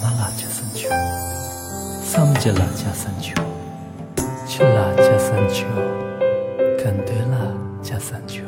么辣加生球？三级辣加三球，吃辣加三球，更对辣加三球。